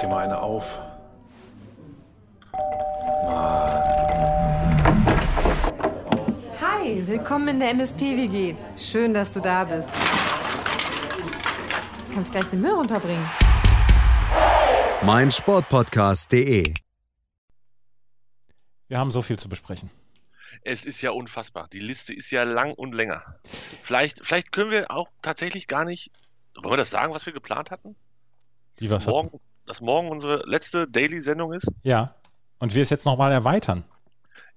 dir mal eine auf. Hi, willkommen in der MSP-WG. Schön, dass du da bist. Du kannst gleich den Müll runterbringen. mein Sportpodcast.de. Wir haben so viel zu besprechen. Es ist ja unfassbar. Die Liste ist ja lang und länger. Vielleicht, vielleicht können wir auch tatsächlich gar nicht. Wollen wir das sagen, was wir geplant hatten? Wie was morgen, dass morgen unsere letzte Daily-Sendung ist? Ja. Und wir es jetzt nochmal erweitern.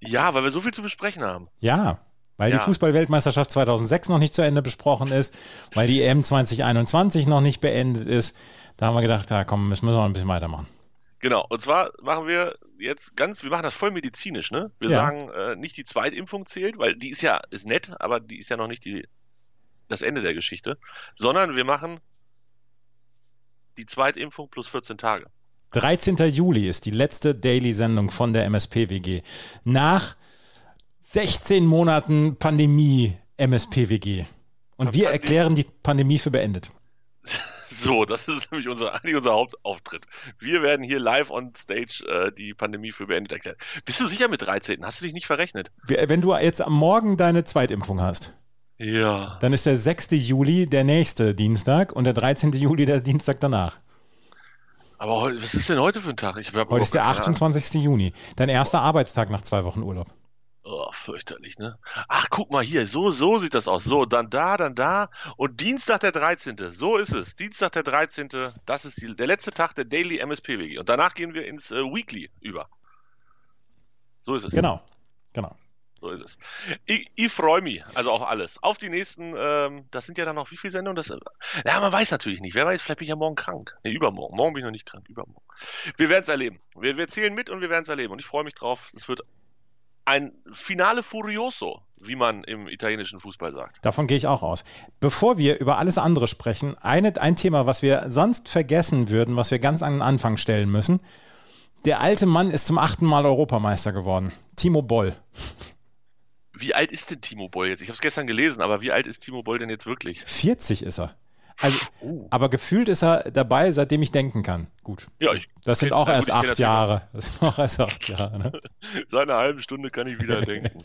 Ja, weil wir so viel zu besprechen haben. Ja. Weil Ja. die Fußball-Weltmeisterschaft 2006 noch nicht zu Ende besprochen ist, weil die EM 2021 noch nicht beendet ist. Da haben wir gedacht, ja komm, müssen wir noch ein bisschen weitermachen. Genau. Und zwar machen wir jetzt ganz, wir machen das voll medizinisch, ne? Wir Ja. sagen, äh, nicht die Zweitimpfung zählt, weil die ist ja, ist nett, aber die ist ja noch nicht die, das Ende der Geschichte, sondern wir machen die Zweitimpfung plus 14 Tage. 13. Juli ist die letzte Daily-Sendung von der MSP-WG. Nach 16 Monaten Pandemie MSP-WG. Und wir erklären die Pandemie für beendet. So, das ist nämlich unser, eigentlich unser Hauptauftritt. Wir werden hier live on stage äh, die Pandemie für beendet erklären. Bist du sicher mit 13? Hast du dich nicht verrechnet? Wenn du jetzt am Morgen deine Zweitimpfung hast, Ja. dann ist der 6. Juli der nächste Dienstag und der 13. Juli der Dienstag danach. Aber was ist denn heute für ein Tag? Heute ist der keine Ahnung. 28. Juni. Dein erster Arbeitstag nach zwei Wochen Urlaub. Oh, fürchterlich, ne? Ach, guck mal hier, so, so sieht das aus. So, dann da, dann da. Und Dienstag der 13. So ist es. Dienstag der 13. Das ist die, der letzte Tag der Daily MSP-WG. Und danach gehen wir ins äh, Weekly über. So ist es. Genau. Genau. So ist es. Ich, ich freue mich, also auf alles. Auf die nächsten, ähm, das sind ja dann noch wie viele Sendungen? Das, ja, man weiß natürlich nicht. Wer weiß, vielleicht bin ich ja morgen krank. Nee, übermorgen. Morgen bin ich noch nicht krank, übermorgen. Wir werden es erleben. Wir, wir zählen mit und wir werden es erleben. Und ich freue mich drauf. Es wird ein Finale Furioso, wie man im italienischen Fußball sagt. Davon gehe ich auch aus. Bevor wir über alles andere sprechen, eine, ein Thema, was wir sonst vergessen würden, was wir ganz an den Anfang stellen müssen. Der alte Mann ist zum achten Mal Europameister geworden. Timo Boll. Wie alt ist denn Timo Boll jetzt? Ich habe es gestern gelesen, aber wie alt ist Timo Boll denn jetzt wirklich? 40 ist er. Also, Uh. aber gefühlt ist er dabei, seitdem ich denken kann. Gut. Ja, Das sind auch erst acht Jahre. Das sind auch erst acht Jahre. Ne? Seit einer halben Stunde kann ich wieder denken.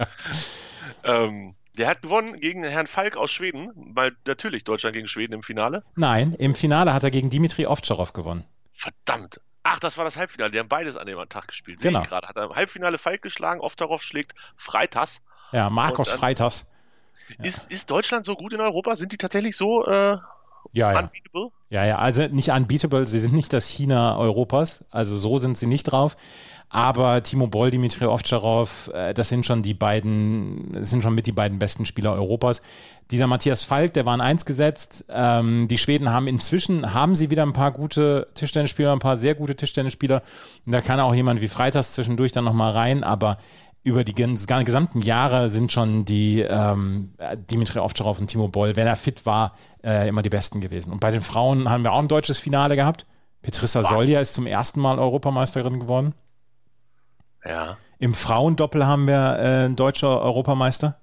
ähm, der hat gewonnen gegen Herrn Falk aus Schweden, weil natürlich Deutschland gegen Schweden im Finale. Nein, im Finale hat er gegen Dimitri Ovtcharov gewonnen. Verdammt. Ach, das war das Halbfinale. Die haben beides an dem Tag gespielt. Sehe Genau. ich gerade. Hat er im Halbfinale Falk geschlagen, Oftarov schlägt Freitas. Ja, Marcos Freitas. Ist, ist Deutschland so gut in Europa? Sind die tatsächlich so äh, Ja, ja. unbeatable? Ja, ja, also nicht unbeatable, sie sind nicht das China Europas, also so sind sie nicht drauf. Aber Timo Boll, Dimitri Ovtcharov, äh, das sind schon die beiden, sind schon mit die beiden besten Spieler Europas. Dieser Matthias Falk, der war in eins gesetzt. Ähm, die Schweden haben inzwischen, haben sie wieder ein paar gute Tischtennisspieler, ein paar sehr gute Tischtennisspieler. Und da kann auch jemand wie Freitas zwischendurch dann nochmal rein, aber über die gesamten Jahre sind schon die ähm, Dimitri Ovtcharov und Timo Boll, wenn er fit war, äh, immer die Besten gewesen. Und bei den Frauen haben wir auch ein deutsches Finale gehabt. Petrissa Solja ist zum ersten Mal Europameisterin geworden. Ja. Im Frauendoppel haben wir äh, einen deutscher Europameister.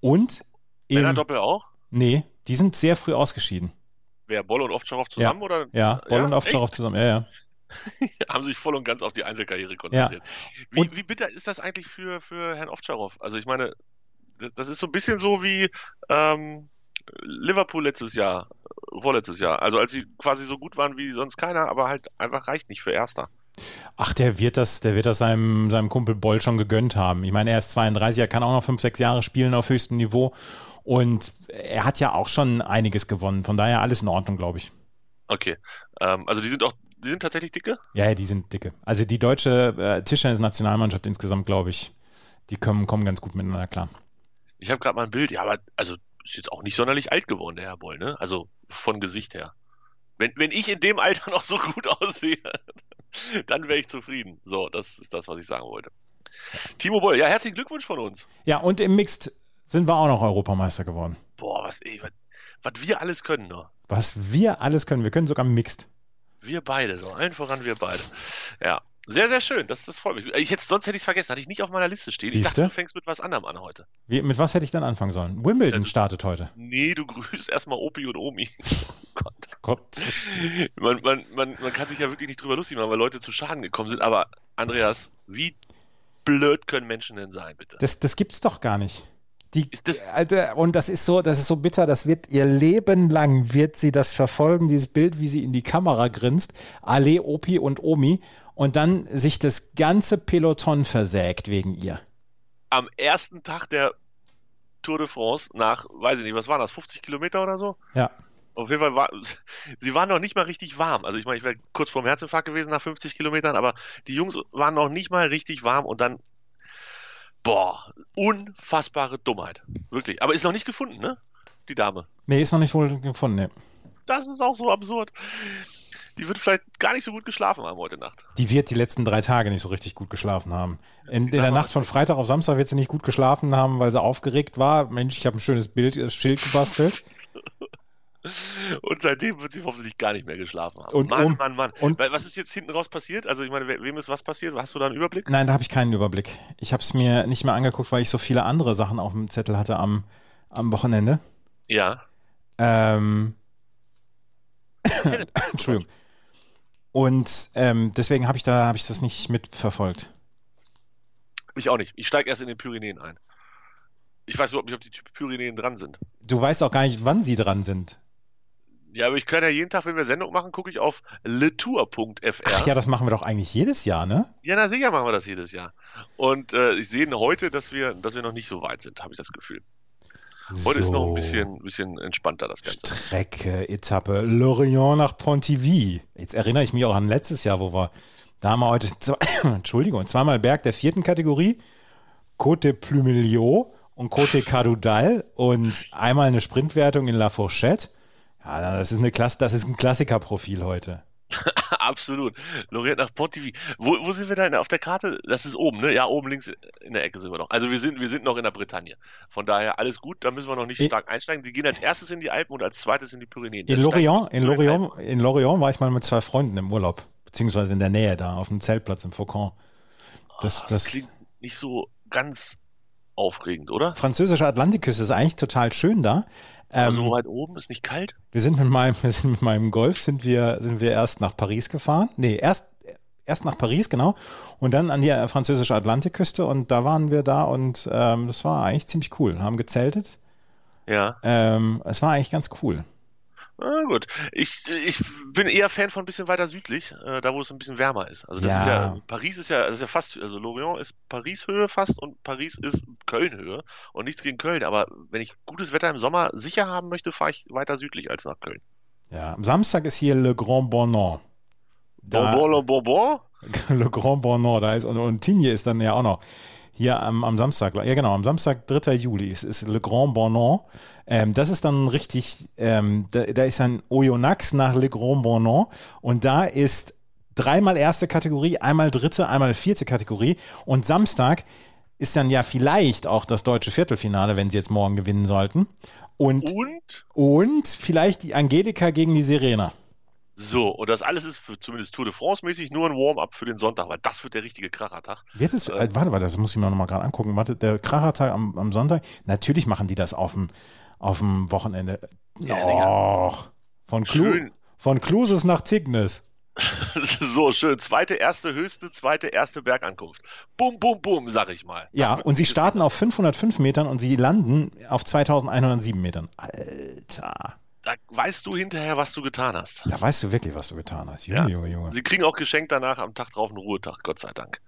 Und im, Männerdoppel auch? nee, die sind sehr früh ausgeschieden. Wer, Boll und Ovtcharov zusammen? Oder? Ja, Boll und echt? Ovtcharov zusammen. Ja, ja. haben sich voll und ganz auf die Einzelkarriere konzentriert. Wie, Und- wie bitter ist das eigentlich für, für Herrn Ovtcharov? Also ich meine, das- ist so ein bisschen so wie ähm, Liverpool letztes Jahr, vorletztes Jahr. Also als sie quasi so gut waren wie sonst keiner, aber halt einfach reicht nicht für Erster. Ach, der wird das, der wird das seinem, seinem Kumpel Boll schon gegönnt haben. Ich meine, er ist 32, er kann auch noch fünf, sechs Jahre spielen auf höchstem Niveau. Und er hat ja auch schon einiges gewonnen. Von daher alles in Ordnung, glaube ich. Okay. Ähm, also die sind auch, die sind tatsächlich dicke? Ja, ja, die sind dicke. Also die deutsche äh, Tischtennis-Nationalmannschaft insgesamt, glaube ich, die kommen, kommen ganz gut miteinander klar. Ich habe gerade mal ein Bild, ja, aber also ist jetzt auch nicht sonderlich alt geworden, der Herr Boll, ne? Also von Gesicht her. Wenn, wenn ich in dem Alter noch so gut aussehe, dann wäre ich zufrieden. So, das ist das, was ich sagen wollte. Timo Boll, ja, herzlichen Glückwunsch von uns. Ja, und im Mixed sind wir auch noch Europameister geworden. Boah, was, ey, was, was wir alles können, ne? Was wir alles können. Wir können sogar Mixed. Wir beide, so. allen voran wir beide. Ja, sehr, sehr schön. Das, das freut mich. Ich hätte, sonst hätte ich es vergessen, hatte ich nicht auf meiner Liste stehen. Ich Siehste? dachte, du fängst mit was anderem an heute. Wie, mit was hätte ich dann anfangen sollen? Wimbledon startet heute. Nee, du grüßt erstmal Opi und Omi. Oh. Gott. Man, man, man, man kann sich ja wirklich nicht drüber lustig machen, weil Leute zu Schaden gekommen sind. Aber Andreas, wie blöd können Menschen denn sein, bitte? Das, das gibt's doch gar nicht. Die, das- und das ist so, das ist so bitter, das wird ihr Leben lang wird sie das verfolgen, dieses Bild, wie sie in die Kamera grinst, Ale, Opi und Omi, und dann sich das ganze Peloton versägt wegen ihr. Am ersten Tag der Tour de France nach, weiß ich nicht, was waren das, 50 Kilometer oder so? Ja. Auf jeden Fall war, sie waren noch nicht mal richtig warm. Also ich meine, ich wäre kurz vorm Herzinfarkt gewesen nach 50 Kilometern, aber die Jungs waren noch nicht mal richtig warm und dann, boah, unfassbare Dummheit. Wirklich. Aber ist noch nicht gefunden, ne? Die Dame. Nee, ist noch nicht wohl gefunden, nee. Das ist auch so absurd. Die wird vielleicht gar nicht so gut geschlafen haben heute Nacht. Die wird die letzten drei Tage nicht so richtig gut geschlafen haben. In, in der. Nacht von Freitag auf Samstag wird sie nicht gut geschlafen haben, weil sie aufgeregt war. Mensch, ich habe ein schönes Bild, äh, Schild gebastelt. Und seitdem wird sie hoffentlich gar nicht mehr geschlafen haben. Und Mann, um- Mann, Mann. und- was ist jetzt hinten raus passiert? Also ich meine, we- wem ist was passiert? Hast du da einen Überblick? Nein, da habe ich keinen Überblick. Ich habe es mir nicht mehr angeguckt, weil ich so viele andere Sachen auf dem Zettel hatte am, am Wochenende. Ja. Ähm, Entschuldigung. Und ähm, deswegen habe ich da habe ich das nicht mitverfolgt. Ich auch nicht. Ich steige erst in den Pyrenäen ein. Ich weiß überhaupt nicht, ob die Pyrenäen dran sind. Du weißt auch gar nicht, wann sie dran sind. Ja, aber ich kann ja jeden Tag, wenn wir Sendung machen, gucke ich auf letour.fr. Ach ja, das machen wir doch eigentlich jedes Jahr, ne? Ja, na sicher machen wir das jedes Jahr. Und äh, ich sehe heute, dass wir, dass wir noch nicht so weit sind, habe ich das Gefühl. Heute ist noch ein bisschen, bisschen entspannter das Ganze. Strecke, Etappe, Lorient nach Pontivy. Jetzt erinnere ich mich auch an letztes Jahr, wo wir, da haben wir heute, zwei, Entschuldigung, zweimal Berg der vierten Kategorie, Côte Plumilio und Côte Cadoudal und einmal eine Sprintwertung in La Fourchette. Ja, das ist eine Klasse, das ist ein Klassikerprofil heute. Absolut. Lorient nach Pontivy. Wo, wo sind wir da auf der Karte? Das ist oben, ne? Ja, oben links in der Ecke sind wir noch. Also wir sind, wir sind noch in der Bretagne. Von daher alles gut, da müssen wir noch nicht In- stark einsteigen. Die gehen als erstes in die Alpen und als zweites in die Pyrenäen. In Lorient, in Lorient, in Lorient war ich mal mit zwei Freunden im Urlaub, beziehungsweise in der Nähe da, auf dem Zeltplatz im Faucon. Das, Das das, klingt nicht so ganz aufregend, oder? französische Atlantikküste ist eigentlich total schön da. Ähm, so weit oben, ist nicht kalt? Wir sind mit meinem, wir sind mit meinem Golf sind wir, sind wir erst nach Paris gefahren. Nee, erst, erst nach Paris, genau. Und dann an die französische Atlantikküste und da waren wir da und ähm, das war eigentlich ziemlich cool. Haben gezeltet. Ja. Ähm, es war eigentlich ganz cool. Na gut. Ich, ich bin eher Fan von ein bisschen weiter südlich, äh, da wo es ein bisschen wärmer ist. Also das Ja. ist ja, Paris ist ja, das ist ja fast, also Lorient ist Paris-Höhe fast und Paris ist Köln-Höhe und nichts gegen Köln. Aber wenn ich gutes Wetter im Sommer sicher haben möchte, fahre ich weiter südlich als nach Köln. Ja, am Samstag ist hier Le Grand Bonan. Da, Bonbon, Bonbon. Le Grand Bonan, da ist und, und Tignes ist dann ja auch noch. Hier am, am Samstag, ja genau, am Samstag, 3. Juli, ist, ist Le Grand Bonan. Ähm, das ist dann richtig, ähm, da, da ist ein Oyonnax nach Le Grand Bonan und da ist dreimal erste Kategorie, einmal dritte, einmal vierte Kategorie und Samstag ist dann ja vielleicht auch das deutsche Viertelfinale, wenn sie jetzt morgen gewinnen sollten. Und, Und und vielleicht die Angelika gegen die Serena. So, und das alles ist für, zumindest Tour de France-mäßig nur ein Warm-up für den Sonntag, weil das wird der richtige Krachertag. Wird es, äh, warte mal, das muss ich mir noch mal gerade angucken. Warte, der Krachertag am, am Sonntag. Natürlich machen die das auf dem, auf dem Wochenende. Ja, Och, von, Klu, Schön. von Kluses nach Tignes. so, schön. Zweite, erste, höchste, zweite, erste Bergankunft. Bum, bum, bum, sag ich mal. Ja, und sie starten auf 505 Metern und sie landen auf 2107 Metern. Alter, Da weißt du hinterher, was du getan hast. da weißt du wirklich, was du getan hast. Junge, Ja. Junge, Junge. Sie kriegen auch geschenkt danach am Tag drauf einen Ruhetag, Gott sei Dank.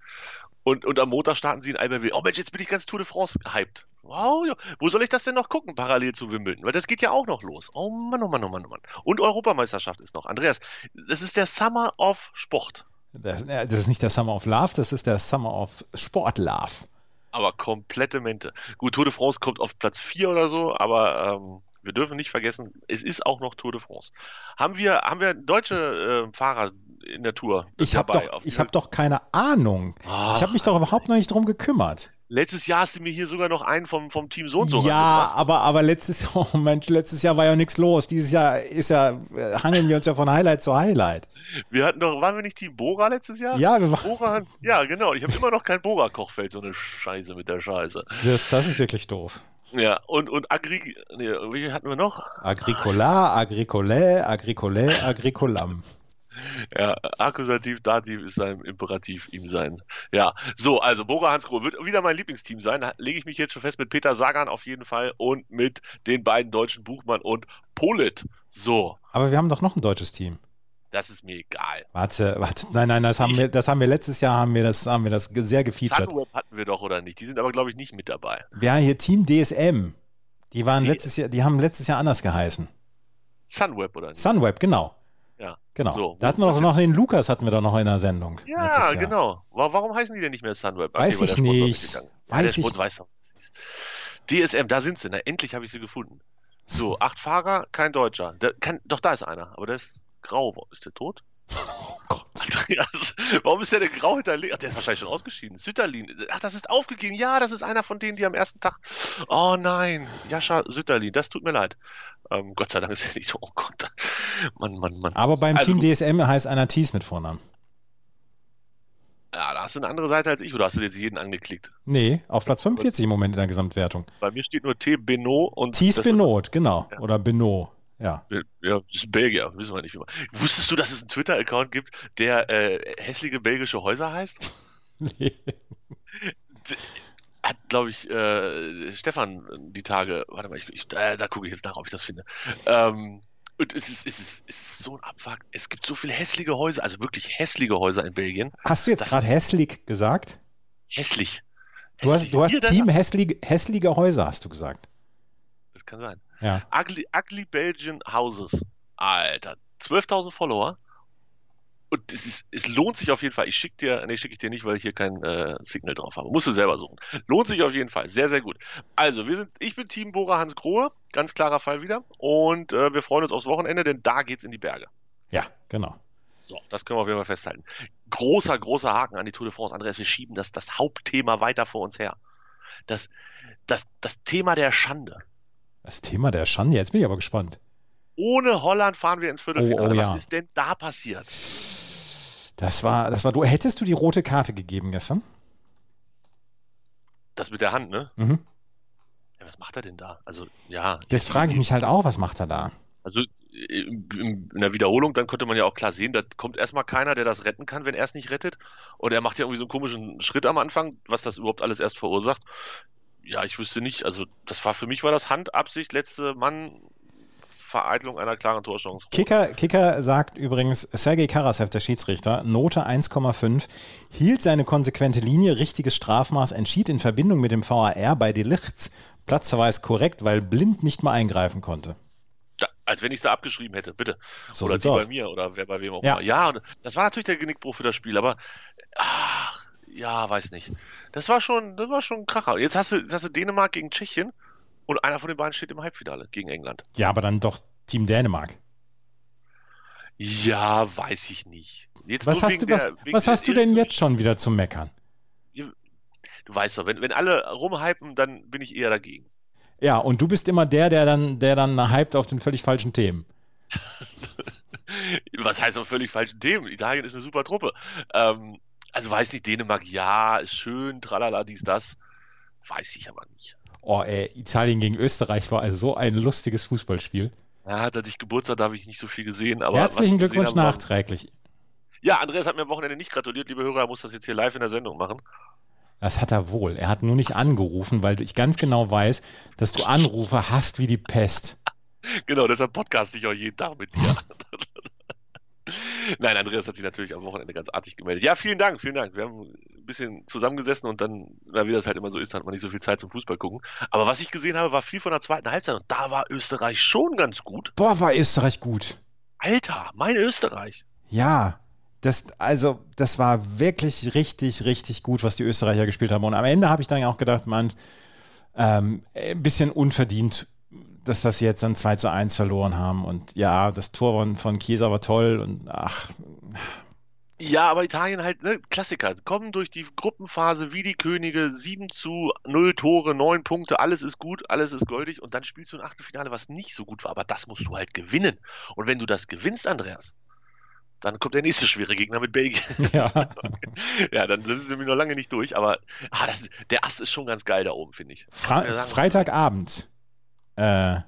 Und, und am Montag starten sie in Albertville. Oh Mensch, jetzt bin ich ganz Tour de France hyped. Wow. Wo soll ich das denn noch gucken, parallel zu Wimbledon? Weil das geht ja auch noch los. Oh Mann, oh Mann, oh Mann, oh Mann. Und Europameisterschaft ist noch. Andreas, das ist der Summer of Sport. Das, das ist nicht der Summer of Love, das ist der Summer of Sport Love. Aber komplette Mente. Gut, Tour de France kommt auf Platz 4 oder so, aber ähm, wir dürfen nicht vergessen, es ist auch noch Tour de France. Haben wir, haben wir deutsche äh, Fahrer in der Tour Ich habe doch, ich hab doch keine Ahnung. Ach, Ich habe mich doch überhaupt noch nicht drum gekümmert. Letztes Jahr hast du mir hier sogar noch einen vom, vom Team so und so Ja, aber, aber letztes, oh Mensch, letztes Jahr war ja nichts los. Dieses Jahr ist ja, äh, hangeln wir uns ja von Highlight zu Highlight. Wir hatten doch, waren wir nicht Team Bora letztes Jahr? Ja, wir waren, Bora, ja, genau. Ich habe immer noch kein Bora-Kochfeld, so eine Scheiße mit der Scheiße. das, das ist wirklich doof. Ja, und, und Agri, nee, wie hatten wir noch? Agricola, Agricole, Agricole, Agricolam. Ja, Akkusativ, Dativ ist sein Imperativ, ihm sein. Ja, so, also Bora Hansgrohe wird wieder mein Lieblingsteam sein. Da lege ich mich jetzt schon fest mit Peter Sagan auf jeden Fall und mit den beiden deutschen Buchmann und Polit. So. Aber wir haben doch noch ein deutsches Team. Das ist mir egal. Warte, warte, nein, nein, das haben wir, das haben wir letztes Jahr haben wir das, haben wir das sehr gefeatured. Sunweb hatten wir doch oder nicht? Die sind aber glaube ich nicht mit dabei. Wir haben hier Team DSM. Die waren letztes Jahr, die haben letztes Jahr anders geheißen. Sunweb oder nicht? Sunweb, genau. Ja. Genau. So, da hatten wir doch noch den Lukas, hatten wir doch noch in der Sendung. Ja, genau. Warum heißen die denn nicht mehr Sunweb? Weiß ich nicht. Weiß ja, ich. Weiß DSM, da sind sie. Na, endlich habe ich sie gefunden. So, acht Fahrer, kein Deutscher. Da, kann, doch, da ist einer, aber ist grau. Ist der tot? Oh Gott. Warum ist der denn grau hinterlegt? Ach, der ist wahrscheinlich schon ausgeschieden. Sütterlin. Ach, das ist aufgegeben. Ja, das ist einer von denen, die am ersten Tag. Oh nein, Jascha Sütterlin, das tut mir leid. Ähm, Gott sei Dank ist er nicht. Oh Gott. Mann, Mann, Mann. Aber beim Also- Team DSM heißt einer Thies mit Vornamen. Ja, da hast du eine andere Seite als ich oder hast du jetzt jeden angeklickt? Nee, auf Platz 45 im Moment in der Gesamtwertung. Bei mir steht nur T. Benot und. Thies Benot, genau. Ja. Oder Benot. Ja. Ja, das ist ein Belgier, wissen wir nicht. Wie man. Wusstest du, dass es einen Twitter-Account gibt, der äh, hässliche belgische Häuser heißt? Nee. Hat, glaube ich, äh, Stefan die Tage, warte mal, ich, ich, äh, da gucke ich jetzt nach, ob ich das finde. Ähm, und es ist, es, ist, es ist so ein Abfuck. Es gibt so viele hässliche Häuser, also wirklich hässliche Häuser in Belgien. Hast du jetzt gerade hässlich gesagt? Hässlich. Du hast, du hast da- Team hässliche, hässliche Häuser, hast du gesagt. Das kann sein. Ja. Ugly, ugly Belgian Houses. Alter, 12.000 Follower. Und es, ist, es lohnt sich auf jeden Fall. Ich schicke dir, nee, schicke ich dir nicht, weil ich hier kein äh, Signal drauf habe. Musst du selber suchen. Lohnt sich auf jeden Fall. Sehr, sehr gut. Also, wir sind, ich bin Team Bora Hans Grohe. Ganz klarer Fall wieder. Und äh, wir freuen uns aufs Wochenende, denn da geht's in die Berge. Ja, genau. So, das können wir auf jeden Fall festhalten. Großer, großer Haken an die Tour de France. Andreas, wir schieben das, das Hauptthema weiter vor uns her. Das, das, das Thema der Schande. Das Thema der Schande, jetzt bin ich aber gespannt. Ohne Holland fahren wir ins Viertelfinale. Oh, oh, ja. Was ist denn da passiert? Das war, das war du. Hättest du die rote Karte gegeben gestern? Das mit der Hand, ne? Mhm. Ja, was macht er denn da? Also, ja. Jetzt frage ich mich halt auch, was macht er da? Also, in in der Wiederholung, dann könnte man ja auch klar sehen, da kommt erstmal keiner, der das retten kann, wenn er es nicht rettet. Und er macht ja irgendwie so einen komischen Schritt am Anfang, was das überhaupt alles erst verursacht. Ja, ich wüsste nicht. Also, das war für mich war das Handabsicht, letzte Mann, Vereitlung einer klaren Torchance. Kicker, Kicker sagt übrigens, Sergei Karasev, der Schiedsrichter, Note 1,5, hielt seine konsequente Linie, richtiges Strafmaß, entschied in Verbindung mit dem VAR bei Delichts Platzverweis korrekt, weil Blind nicht mal eingreifen konnte. Da, als wenn ich es da abgeschrieben hätte, bitte. So oder aus. bei mir oder wer bei wem auch Ja. immer. Ja, das war natürlich der Genickbruch für das Spiel, aber ach, ja, weiß nicht. Das war schon, das war schon ein Kracher. Jetzt hast du, jetzt hast du Dänemark gegen Tschechien und einer von den beiden steht im Halbfinale gegen England. Ja, aber dann doch Team Dänemark. Ja, weiß ich nicht. Jetzt Was hast, du, was, der- was hast du denn jetzt schon wieder zu meckern? Du weißt doch, wenn, wenn alle rumhypen, dann bin ich eher dagegen. Ja, und du bist immer der, der dann, der dann hypt auf den völlig falschen Themen. Was heißt auf völlig falschen Themen? Italien ist eine super Truppe. Ähm, also weiß nicht, Dänemark, ja, ist schön, tralala, dies, das. Weiß ich aber nicht. Oh, ey, Italien gegen Österreich war also so ein lustiges Fußballspiel. Ja, da ich Geburtstag, da habe ich nicht so viel gesehen. Aber Herzlichen Glückwunsch gesehen habe, war- nachträglich. Ja, Andreas hat mir am Wochenende nicht gratuliert, liebe Hörer. Er muss das jetzt hier live in der Sendung machen. Das hat er wohl. Er hat nur nicht angerufen, weil ich ganz genau weiß, dass du Anrufe hast wie die Pest. Genau, deshalb podcast ich auch jeden Tag mit dir. Nein, Andreas hat sich natürlich am Wochenende ganz artig gemeldet. Ja, vielen Dank, vielen Dank. Wir haben ein bisschen zusammengesessen und dann, na, wie das halt immer so ist, hat man nicht so viel Zeit zum Fußball gucken. Aber was ich gesehen habe, war viel von der zweiten Halbzeit und da war Österreich schon ganz gut. Boah, war Österreich gut. Alter, mein Österreich. Ja, das, also, das war wirklich richtig, richtig gut, was die Österreicher gespielt haben. Und am Ende habe ich dann auch gedacht, man, ähm, ein bisschen unverdient, dass das jetzt dann 2 zu 1 verloren haben. Und ja, das Tor von, von Chiesa war toll und ach, Ja, aber Italien halt, ne, Klassiker, kommen durch die Gruppenphase wie die Könige, 7 zu 0 Tore, 9 Punkte, alles ist gut, alles ist goldig und dann spielst du ein Achtelfinale, was nicht so gut war, aber das musst du halt gewinnen. Und wenn du das gewinnst, Andreas, Dann kommt der nächste schwere Gegner mit Belgien. Ja. ja, dann sind wir noch lange nicht durch, aber ah, das, der Ast ist schon ganz geil da oben, finde ich. Fra. Freitagabend. Äh,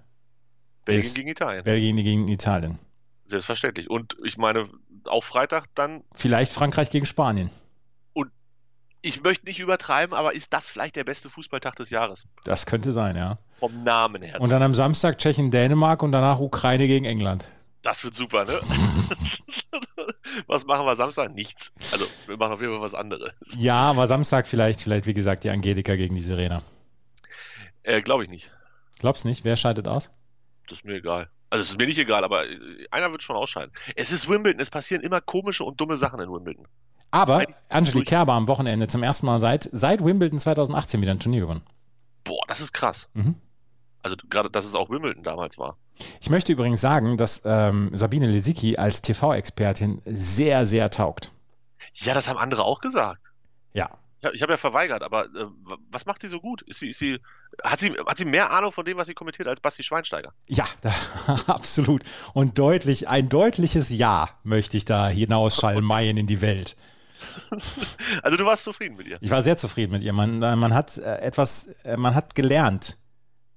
Belgien gegen Italien. Belgien gegen Italien. Selbstverständlich. Und ich meine, auch Freitag dann, Vielleicht Frankreich gegen Spanien. ich möchte nicht übertreiben, aber ist das vielleicht der beste Fußballtag des Jahres? Das könnte sein, ja. Vom Namen her. Und dann am Samstag Tschechien, Dänemark und danach Ukraine gegen England. Das wird super, ne? was machen wir Samstag? Nichts. Also, wir machen auf jeden Fall was anderes. Ja, aber Samstag vielleicht, vielleicht wie gesagt, die Angelika gegen die Serena. Äh, Glaube ich nicht. Glaubst nicht? Wer scheidet aus? Das ist mir egal. Also, es ist mir nicht egal, aber äh, einer wird schon ausscheiden. Es ist Wimbledon. Es passieren immer komische und dumme Sachen in Wimbledon. Aber Angelique durch- Kerber am Wochenende zum ersten Mal seit, seit Wimbledon 2018 wieder ein Turnier gewonnen. Boah, das ist krass. Mhm. Also, gerade, dass es auch Wimbledon damals war. Ich möchte übrigens sagen, dass ähm, Sabine Lisicki als TV-Expertin sehr, sehr taugt. Ja, das haben andere auch gesagt. Ja. Ich habe ja verweigert, aber äh, wa- was macht sie so gut? Ist sie, ist sie, hat, sie, hat sie mehr Ahnung von dem, was sie kommentiert, als Basti Schweinsteiger? Ja, da, absolut. Und deutlich, ein deutliches Ja möchte ich da hinausschalmeien in die Welt. Also, du warst zufrieden mit ihr. Ich war sehr zufrieden mit ihr. Man, äh, man hat äh, etwas, äh, man hat gelernt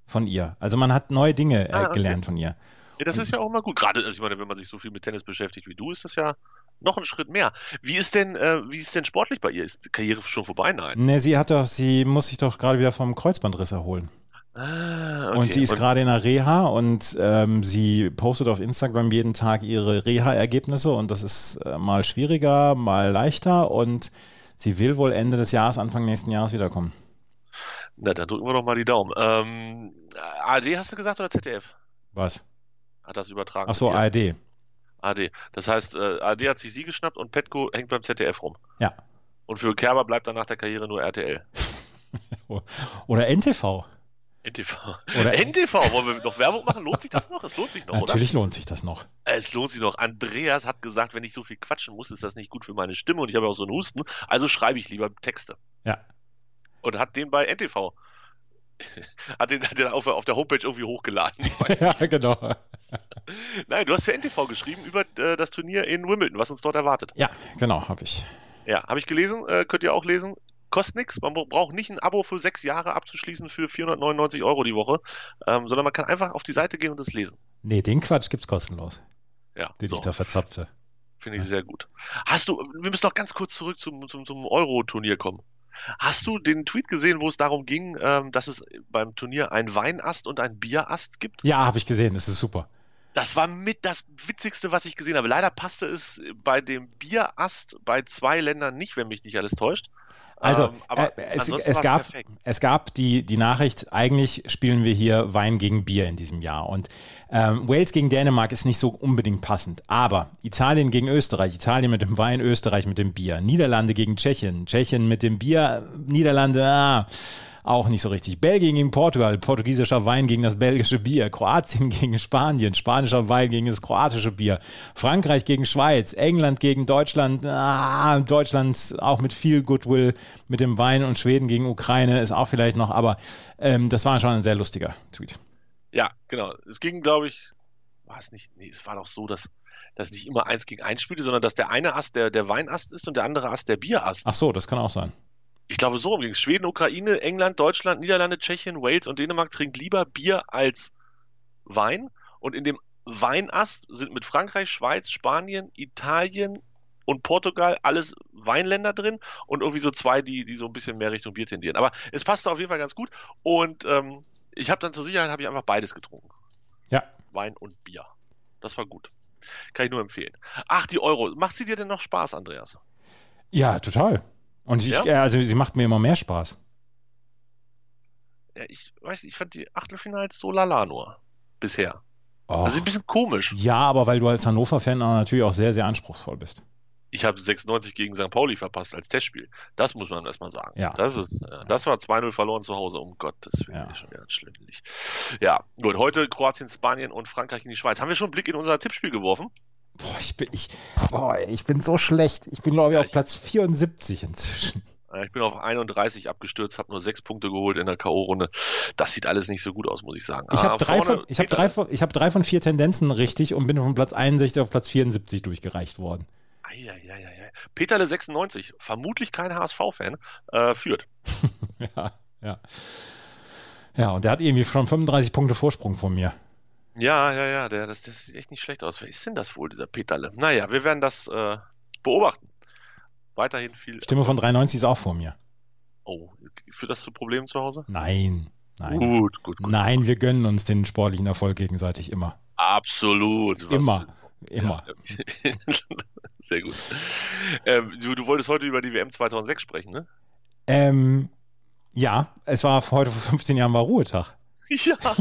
von ihr. Also man hat neue Dinge Ah, okay. gelernt von ihr. Ja, das ist ja auch immer gut. Gerade, also ich meine, wenn man sich so viel mit Tennis beschäftigt wie du, ist das ja noch ein Schritt mehr. Wie ist denn, äh, wie ist denn sportlich bei ihr? Ist die Karriere schon vorbei? Nein. Ne, sie hat doch, sie muss sich doch gerade wieder vom Kreuzbandriss erholen. Ah, okay. Und sie ist gerade in der Reha und ähm, sie postet auf Instagram jeden Tag ihre Reha-Ergebnisse und das ist äh, mal schwieriger, mal leichter und sie will wohl Ende des Jahres, Anfang nächsten Jahres wiederkommen. Na, dann drücken wir doch mal die Daumen. Ähm, ARD hast du gesagt oder ZDF? Was? Hat das übertragen? Ach so, Ja, ARD. ARD. Das heißt, äh, ARD hat sich sie geschnappt und Petko hängt beim ZDF rum. Ja. Und für Kerber bleibt dann nach der Karriere nur RTL. Oder NTV. NTV. Oder NTV, wollen wir noch Werbung machen? Lohnt sich das noch? Es lohnt sich noch, oder? Natürlich lohnt sich das noch. Es lohnt sich noch. Andreas hat gesagt, wenn ich so viel quatschen muss, ist das nicht gut für meine Stimme und ich habe auch so einen Husten. Also schreibe ich lieber Texte. Ja. Und hat den bei NTV. Hat den, hat den auf, auf der Homepage irgendwie hochgeladen. Ja, genau. Nein, du hast für NTV geschrieben über äh, das Turnier in Wimbledon, was uns dort erwartet. Ja, genau, habe ich. Ja, habe ich gelesen, äh, könnt ihr auch lesen. Kostet nichts, man bra- braucht nicht ein Abo für sechs Jahre abzuschließen für 499 Euro die Woche, ähm, sondern man kann einfach auf die Seite gehen und das lesen. Nee, den Quatsch gibt's kostenlos, Ja, den so. ich da verzapfte. Finde ich sehr gut. Hast du, wir müssen noch ganz kurz zurück zum, zum, zum Euro-Turnier kommen. Hast du den Tweet gesehen, wo es darum ging, ähm, dass es beim Turnier ein Weinast und ein Bierast gibt? Ja, habe ich gesehen, das ist super. Das war mit das Witzigste, was ich gesehen habe. Leider passte es bei dem Bierast bei zwei Ländern nicht, wenn mich nicht alles täuscht. Also, Ähm, aber äh, es, es, gab, perfekt. es gab die, die Nachricht, eigentlich spielen wir hier Wein gegen Bier in diesem Jahr. Und ähm, Wales gegen Dänemark ist nicht so unbedingt passend. Aber Italien gegen Österreich, Italien mit dem Wein, Österreich mit dem Bier. Niederlande gegen Tschechien, Tschechien mit dem Bier, Niederlande, ah, auch nicht so richtig. Belgien gegen Portugal, portugiesischer Wein gegen das belgische Bier. Kroatien gegen Spanien, spanischer Wein gegen das kroatische Bier. Frankreich gegen Schweiz, England gegen Deutschland, ah, Deutschland auch mit viel Goodwill mit dem Wein und Schweden gegen Ukraine ist auch vielleicht noch, aber ähm, das war schon ein sehr lustiger Tweet. Ja, genau. Es ging, glaube ich, war es nicht, nee, es war doch so, dass dass nicht immer eins gegen eins spielte, sondern dass der eine Ast der, der Weinast ist und der andere Ast der Bierast. Ach so, das kann auch sein. Ich glaube, so ging es. Schweden, Ukraine, England, Deutschland, Niederlande, Tschechien, Wales und Dänemark trinkt lieber Bier als Wein. Und in dem Weinast sind mit Frankreich, Schweiz, Spanien, Italien und Portugal alles Weinländer drin und irgendwie so zwei, die, die so ein bisschen mehr Richtung Bier tendieren. Aber es passte auf jeden Fall ganz gut. Und ähm, ich habe dann zur Sicherheit habe ich einfach beides getrunken. Ja. Wein und Bier. Das war gut. Kann ich nur empfehlen. Ach, die Euro. Macht sie dir denn noch Spaß, Andreas? Ja, total. Und ich, Ja? äh, also sie macht mir immer mehr Spaß. Ja, ich weiß, ich fand die Achtelfinals so lala nur. Bisher. Oh. Also ein bisschen komisch. Ja, aber weil du als Hannover-Fan natürlich auch sehr, sehr anspruchsful bist. Ich habe 96 gegen St. Pauli verpasst als Testspiel. Das muss man erstmal sagen. Ja. Das ist, äh, das war 2-0 verloren zu Hause, um Gottes Willen. Ja. Schon wieder schwindelig. Ja, gut. Heute Kroatien, Spanien und Frankreich in die Schweiz. Haben wir schon einen Blick in unser Tippspiel geworfen? Boah, ich bin, ich, boah, ich bin so schlecht. Ich bin, glaube ich, auf Platz 74 inzwischen. Ich bin auf 31 abgestürzt, habe nur sechs Punkte geholt in der K.O.-Runde. Das sieht alles nicht so gut aus, muss ich sagen. Ich Ah, habe drei, vorne von, ich hab drei, von, ich hab drei von vier Tendenzen richtig und bin von Platz 61 auf Platz 74 durchgereicht worden. Eieieiei. Peterle 96, vermutlich kein HSV-Fan, äh, führt. Ja, ja. Ja, und der hat irgendwie schon 35 Punkte Vorsprung von mir. Ja, ja, ja, der, das, das sieht echt nicht schlecht aus. Wer ist denn das wohl, dieser Peterle? Naja, wir werden das äh, beobachten. Weiterhin viel. Stimme von 93 ist auch vor mir. Oh, führt das zu Problemen zu Hause? Nein, nein. Gut, gut, gut. Nein, wir gönnen uns den sportlichen Erfolg gegenseitig immer. Absolut. Immer. Immer. Ja. Sehr gut. Ähm, du, du wolltest heute über die WM 2006 sprechen, ne? Ähm, ja, es war heute vor 15 Jahren war Ruhetag. Ja.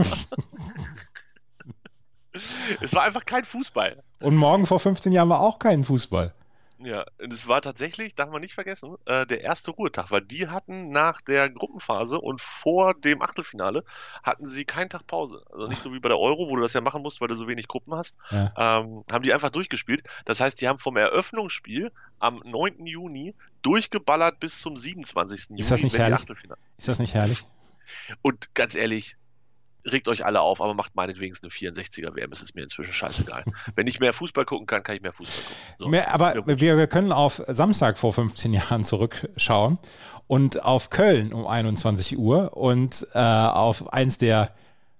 es war einfach kein Fußball. Und morgen vor 15 Jahren war auch kein Fußball. Ja, und es war tatsächlich, darf man nicht vergessen, äh, der erste Ruhetag, weil die hatten nach der Gruppenphase und vor dem Achtelfinale hatten sie keinen Tag Pause. Also nicht so wie bei der Euro, wo du das ja machen musst, weil du so wenig Gruppen hast. Ja. Ähm, haben die einfach durchgespielt. Das heißt, die haben vom Eröffnungsspiel am 9. Juni durchgeballert bis zum 27. Juni. Ist das nicht herrlich? Ist das nicht herrlich? Und ganz ehrlich, regt euch alle auf, aber macht meinetwegen eine 64er WM. Es ist mir inzwischen scheißegal. Wenn ich mehr Fußball gucken kann, kann ich mehr Fußball gucken. So. Mehr, aber wir, wir können auf Samstag vor 15 Jahren zurückschauen und auf Köln um 21 Uhr und äh, auf eins der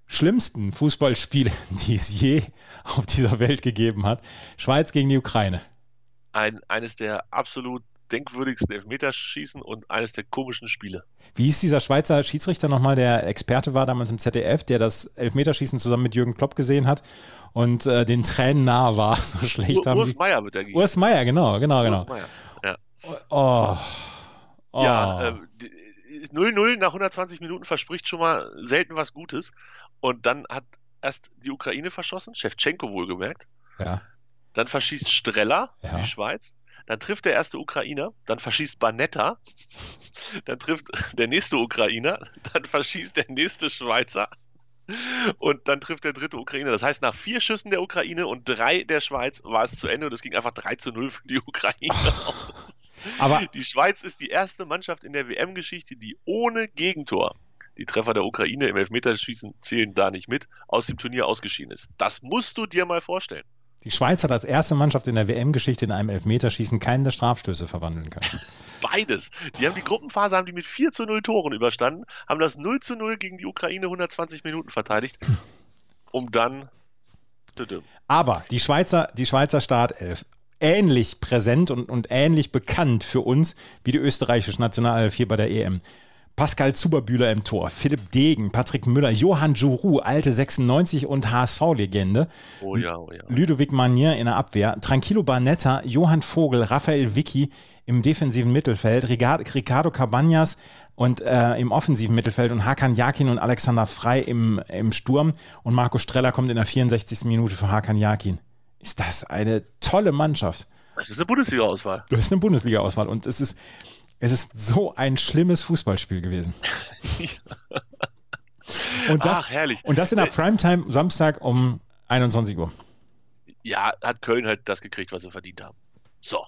schlimmsten Fußballspiele, die es je auf dieser Welt gegeben hat. Schweiz gegen die Ukraine. ein, eines der absolut denkwürdigsten Elfmeterschießen und eines der komischen Spiele. Wie hieß dieser Schweizer Schiedsrichter nochmal, der Experte war damals im ZDF, der das Elfmeterschießen zusammen mit Jürgen Klopp gesehen hat und äh, den Tränen nahe war, so schlecht Ur, haben Urs. Meier wird dagegen. Urs Meier, genau, genau, genau. Urs. Ja, Oh. oh. ja äh, die- 0-0 nach 120 Minuten verspricht schon mal selten was Gutes. Und dann hat erst die Ukraine verschossen, Shevchenko wohlgemerkt. ja. Dann verschießt Streller, Ja. die Schweiz. Dann trifft der erste Ukrainer. Dann verschießt Banetta. Dann trifft der nächste Ukrainer. Dann verschießt der nächste Schweizer. Und dann trifft der dritte Ukrainer. Das heißt, nach vier Schüssen der Ukraine und drei der Schweiz war es zu Ende und es ging einfach 3 zu 0 für die Ukraine. Aber Die Schweiz ist die erste Mannschaft in der WM-Geschichte, die ohne Gegentor, die Treffer der Ukraine im Elfmeterschießen zählen da nicht mit, aus dem Turnier ausgeschieden ist. Das musst du dir mal vorstellen. Die Schweiz hat als erste Mannschaft in der WM-Geschichte in einem Elfmeterschießen keinen der Strafstöße verwandeln können. Beides. Die haben die Gruppenphase haben die mit 4 zu 0 Toren überstanden, haben das 0 zu 0 gegen die Ukraine 120 Minuten verteidigt, um dann. Aber die Schweizer, die Schweizer Startelf, ähnlich präsent und, und ähnlich bekannt für uns wie die österreichische Nationalelf hier bei der EM. Pascal Zuberbühler im Tor, Philipp Degen, Patrick Müller, Johann Jourou, alte 96 und HSV-Legende, Oh ja, oh ja. Ludovic Manier in der Abwehr, Tranquillo Barnetta, Johann Vogel, Raphael Vicky im defensiven Mittelfeld, Ricardo, Cabanas und äh, im offensiven Mittelfeld und Hakan Yakin und Alexander Frei im, im Sturm und Marco Streller kommt in der 64. Minute für Hakan Yakin. Ist das eine tolle Mannschaft? Das ist eine Bundesliga-Auswahl. Du hast eine Bundesliga-Auswahl und es ist, es ist so ein schlimmes Fußballspiel gewesen. Und das, Ach, herrlich. und das in der Primetime Samstag um 21 Uhr. Ja, hat Köln halt das gekriegt, was sie verdient haben. So.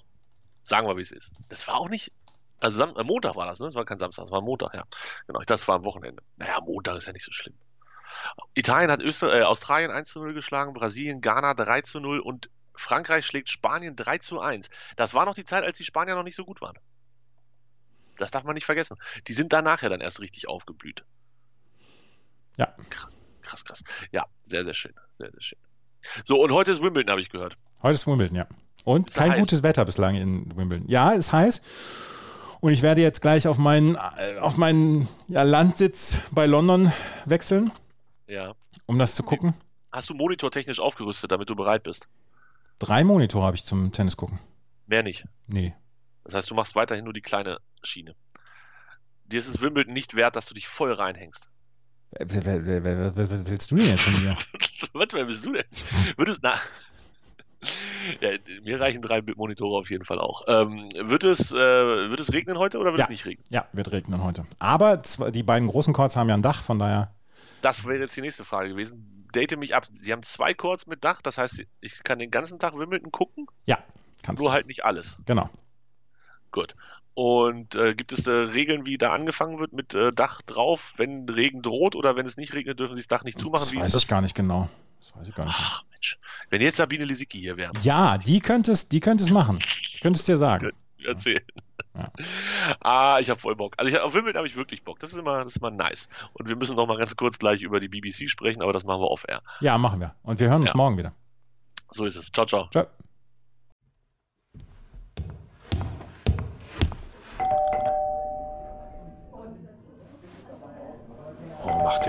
Sagen wir, wie es ist. Das war auch nicht. Also Sam äh, Montag war das, ne? Das war kein Samstag, das war Montag, ja. Genau, das war am Wochenende. Naja, Montag ist ja nicht so schlimm. Italien hat Öster äh, Australien 1 zu 0 geschlagen, Brasilien, Ghana 3 zu 0 und Frankreich schlägt Spanien 3 zu 1. Das war noch die Zeit, als die Spanier noch nicht so gut waren. Das darf man nicht vergessen. Die sind danach ja dann erst richtig aufgeblüht. Ja. Krass, krass, krass. Ja, sehr, sehr schön. Sehr, sehr schön. So, und heute ist Wimbledon, habe ich gehört. Heute ist Wimbledon, ja. Und Ist kein heiß. gutes Wetter bislang in Wimbledon. Ja, ist heiß. Und ich werde jetzt gleich auf meinen, äh, auf meinen ja, Landsitz bei London wechseln, Ja. um das zu gucken. Hast du monitortechnisch aufgerüstet, damit du bereit bist? Drei Monitore habe ich zum Tennis gucken. Mehr nicht. Nee. Das heißt, du machst weiterhin nur die kleine Schiene. Dir ist es Wimbledon nicht wert, dass du dich voll reinhängst. Wer, wer, wer, wer willst du denn jetzt von mir? Warte, wer bist du denn? Würdest, na, ja, mir reichen drei Monitore auf jeden Fall auch. Ähm, wird, es, äh, wird es regnen heute oder wird Ja. es nicht regnen? Ja, wird regnen heute. Aber die beiden großen Courts haben ja ein Dach, von daher. Das wäre jetzt die nächste Frage gewesen. Date mich ab. Sie haben zwei Courts mit Dach, das heißt, ich kann den ganzen Tag Wimbledon gucken, Ja, kannst nur du. halt nicht alles. Genau. Gut. Und äh, gibt es äh, Regeln, wie da angefangen wird mit äh, Dach drauf, wenn Regen droht oder wenn es nicht regnet, dürfen sie das Dach nicht zumachen? Das weiß ich gar nicht genau. Das weiß ich gar nicht. Ach Mensch, wenn jetzt Sabine Lisicki hier wäre, Ja, die könnte es, die könnte es machen. Ich könnte es dir sagen. erzählen. Ja. Ah, ich habe voll Bock. Also ich, auf Wimbledon habe ich wirklich Bock. Das ist immer, das ist immer nice. Und wir müssen noch mal ganz kurz gleich über die BBC sprechen, aber das machen wir off-air. Ja, machen wir. Und wir hören uns Ja. morgen wieder. So ist es. Ciao, ciao. Ciao.